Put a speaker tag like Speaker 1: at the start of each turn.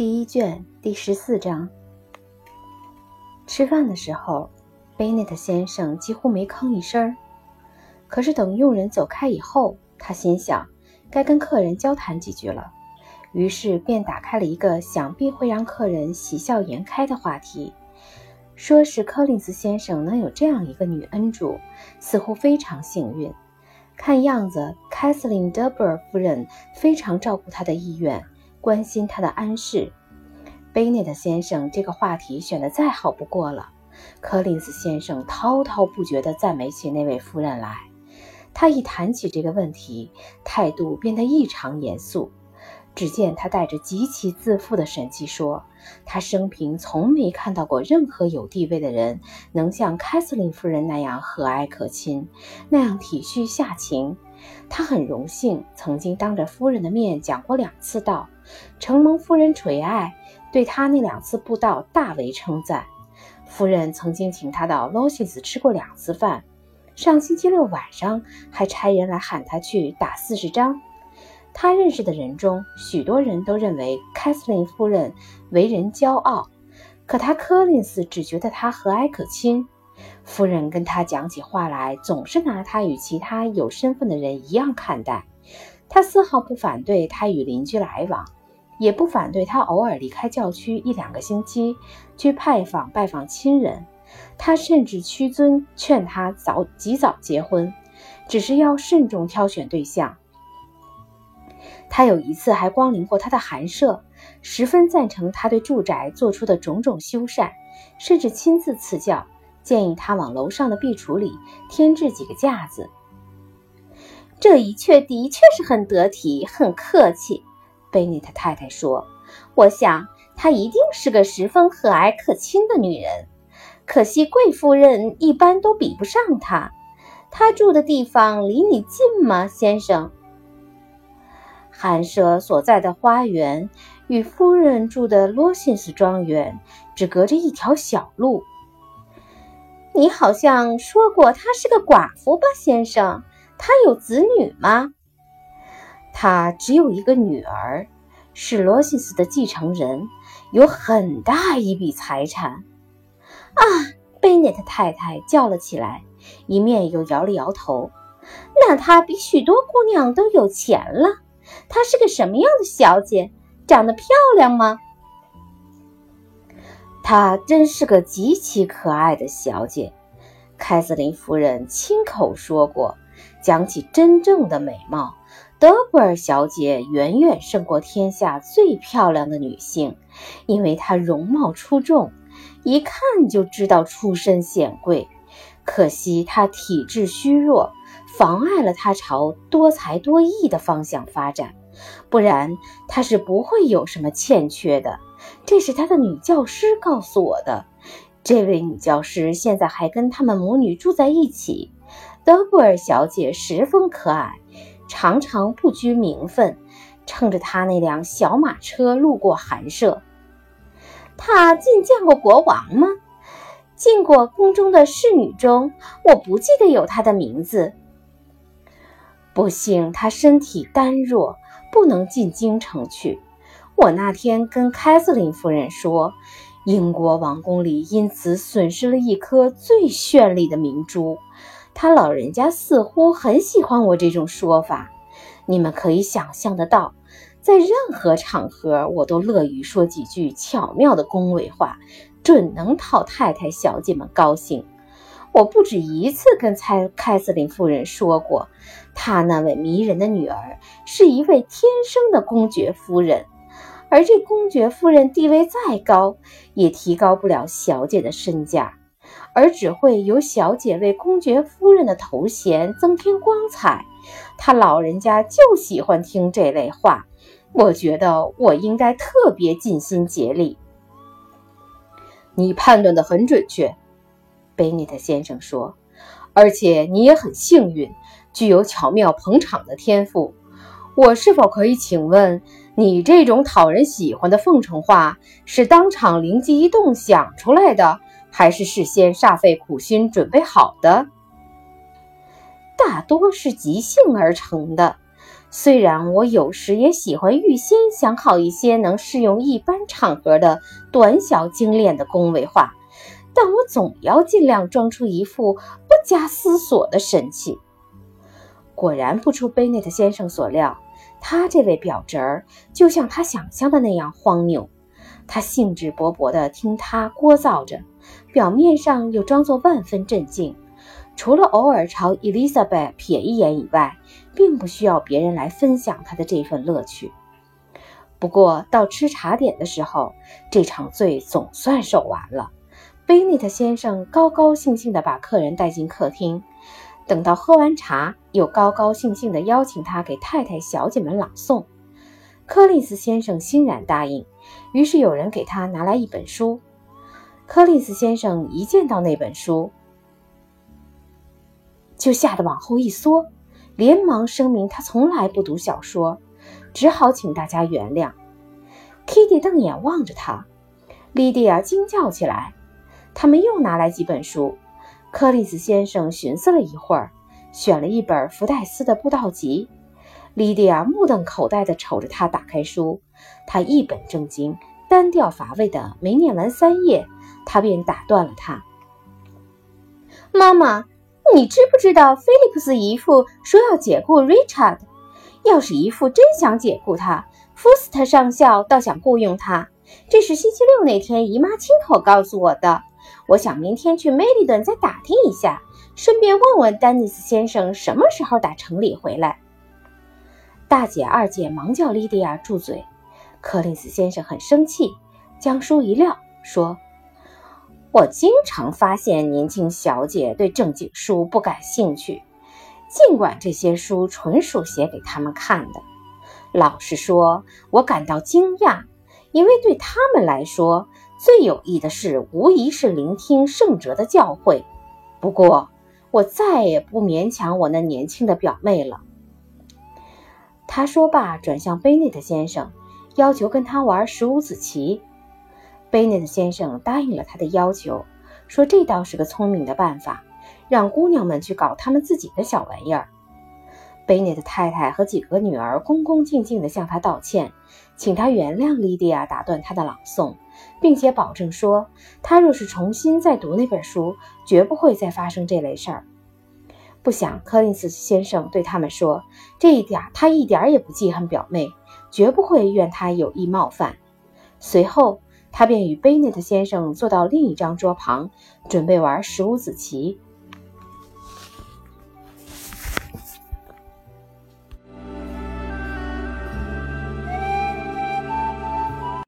Speaker 1: 第一卷第十四章。吃饭的时候，贝内特先生几乎没吭一声儿。可是等佣人走开以后，他心想该跟客人交谈几句了，于是便打开了一个想必会让客人喜笑颜开的话题，说是柯林斯先生能有这样一个女恩主，似乎非常幸运。看样子，凯瑟琳·德布尔夫人非常照顾他的意愿。关心他的安适，贝内特先生这个话题选的再好不过了。柯林斯先生滔滔不绝地赞美起那位夫人来。他一谈起这个问题，态度变得异常严肃。只见他带着极其自负的神气说：“他生平从没看到过任何有地位的人能像凯瑟琳夫人那样和蔼可亲，那样体恤下情。他很荣幸曾经当着夫人的面讲过两次道。”承蒙夫人垂爱，对他那两次布道大为称赞。夫人曾经请他到罗西斯吃过两次饭，上星期六晚上还差人来喊他去打四十张。他认识的人中，许多人都认为凯瑟琳夫人为人骄傲，可他柯林斯只觉得她和蔼可亲。夫人跟他讲起话来，总是拿他与其他有身份的人一样看待。他丝毫不反对他与邻居来往。也不反对他偶尔离开教区一两个星期去拜访拜访亲人，他甚至屈尊劝他早及早结婚，只是要慎重挑选对象。他有一次还光临过他的寒舍，十分赞成他对住宅做出的种种修缮，甚至亲自赐教，建议他往楼上的壁橱里添置几个架子。
Speaker 2: 这一切的确是很得体，很客气。贝内特太太说：“我想她一定是个十分和蔼可亲的女人，可惜贵夫人一般都比不上她。她住的地方离你近吗，先生？
Speaker 1: 寒舍所在的花园与夫人住的罗辛斯庄园只隔着一条小路。
Speaker 2: 你好像说过她是个寡妇吧，先生？她有子女吗？”
Speaker 1: 他只有一个女儿，是罗西斯的继承人，有很大一笔财产。
Speaker 2: 啊！贝内特太太叫了起来，一面又摇了摇头。那她比许多姑娘都有钱了。她是个什么样的小姐？长得漂亮吗？
Speaker 1: 她真是个极其可爱的小姐。凯瑟琳夫人亲口说过，讲起真正的美貌。德布尔小姐远远胜过天下最漂亮的女性，因为她容貌出众，一看就知道出身显贵。可惜她体质虚弱，妨碍了她朝多才多艺的方向发展。不然她是不会有什么欠缺的。这是她的女教师告诉我的。这位女教师现在还跟他们母女住在一起。德布尔小姐十分可爱。常常不拘名分，乘着他那辆小马车路过寒舍。
Speaker 2: 他进见过国王吗？进过宫中的侍女中，我不记得有他的名字。
Speaker 1: 不幸他身体单弱，不能进京城去。我那天跟凯瑟琳夫人说，英国王宫里因此损失了一颗最绚丽的明珠。他老人家似乎很喜欢我这种说法，你们可以想象得到，在任何场合我都乐于说几句巧妙的恭维话，准能讨太太小姐们高兴。我不止一次跟蔡凯瑟琳夫人说过，她那位迷人的女儿是一位天生的公爵夫人，而这公爵夫人地位再高，也提高不了小姐的身价。而只会由小姐为公爵夫人的头衔增添光彩，他老人家就喜欢听这类话。我觉得我应该特别尽心竭力。
Speaker 3: 你判断的很准确，贝尼特先生说，而且你也很幸运，具有巧妙捧场的天赋。我是否可以请问，你这种讨人喜欢的奉承话是当场灵机一动想出来的？还是事先煞费苦心准备好的，
Speaker 2: 大多是即兴而成的。虽然我有时也喜欢预先想好一些能适用一般场合的短小精炼的恭维话，但我总要尽量装出一副不加思索的神气。
Speaker 1: 果然不出贝内特先生所料，他这位表侄儿就像他想象的那样荒谬。他兴致勃勃地听他聒噪着，表面上又装作万分镇静。除了偶尔朝伊丽莎白瞥一眼以外，并不需要别人来分享他的这份乐趣。不过到吃茶点的时候，这场罪总算受完了。贝内特先生高高兴兴地把客人带进客厅，等到喝完茶，又高高兴兴地邀请他给太太、小姐们朗诵。柯林斯先生欣然答应。于是有人给他拿来一本书。柯林斯先生一见到那本书，就吓得往后一缩，连忙声明他从来不读小说，只好请大家原谅。Kitty 瞪眼望着他，莉迪亚惊叫起来。他们又拿来几本书。柯林斯先生寻思了一会儿，选了一本福戴斯的布道集。莉迪亚目瞪口呆地瞅着他打开书，他一本正经、单调乏味的没念完三页，他便打断了他：“
Speaker 2: 妈妈，你知不知道菲利普斯姨父说要解雇 Richard？要是姨父真想解雇他，福斯特上校倒想雇佣他。这是星期六那天姨妈亲口告诉我的。我想明天去梅利顿再打听一下，顺便问问丹尼斯先生什么时候打城里回来。”
Speaker 1: 大姐、二姐忙叫莉迪亚住嘴。柯林斯先生很生气，将书一撂，说：“
Speaker 2: 我经常发现年轻小姐对正经书不感兴趣，尽管这些书纯属写给他们看的。老实说，我感到惊讶，因为对他们来说，最有益的事无疑是聆听圣哲的教诲。不过，我再也不勉强我那年轻的表妹了。”
Speaker 1: 他说罢，转向贝内特先生，要求跟他玩十五子棋。贝内特先生答应了他的要求，说这倒是个聪明的办法，让姑娘们去搞他们自己的小玩意儿。贝内特太太和几个女儿恭恭敬敬地向他道歉，请他原谅莉迪亚打断他的朗诵，并且保证说，他若是重新再读那本书，绝不会再发生这类事儿。不想，柯林斯先生对他们说：“这一点他一点也不记恨表妹，绝不会怨他有意冒犯。”随后，他便与贝内特先生坐到另一张桌旁，准备玩十五子棋。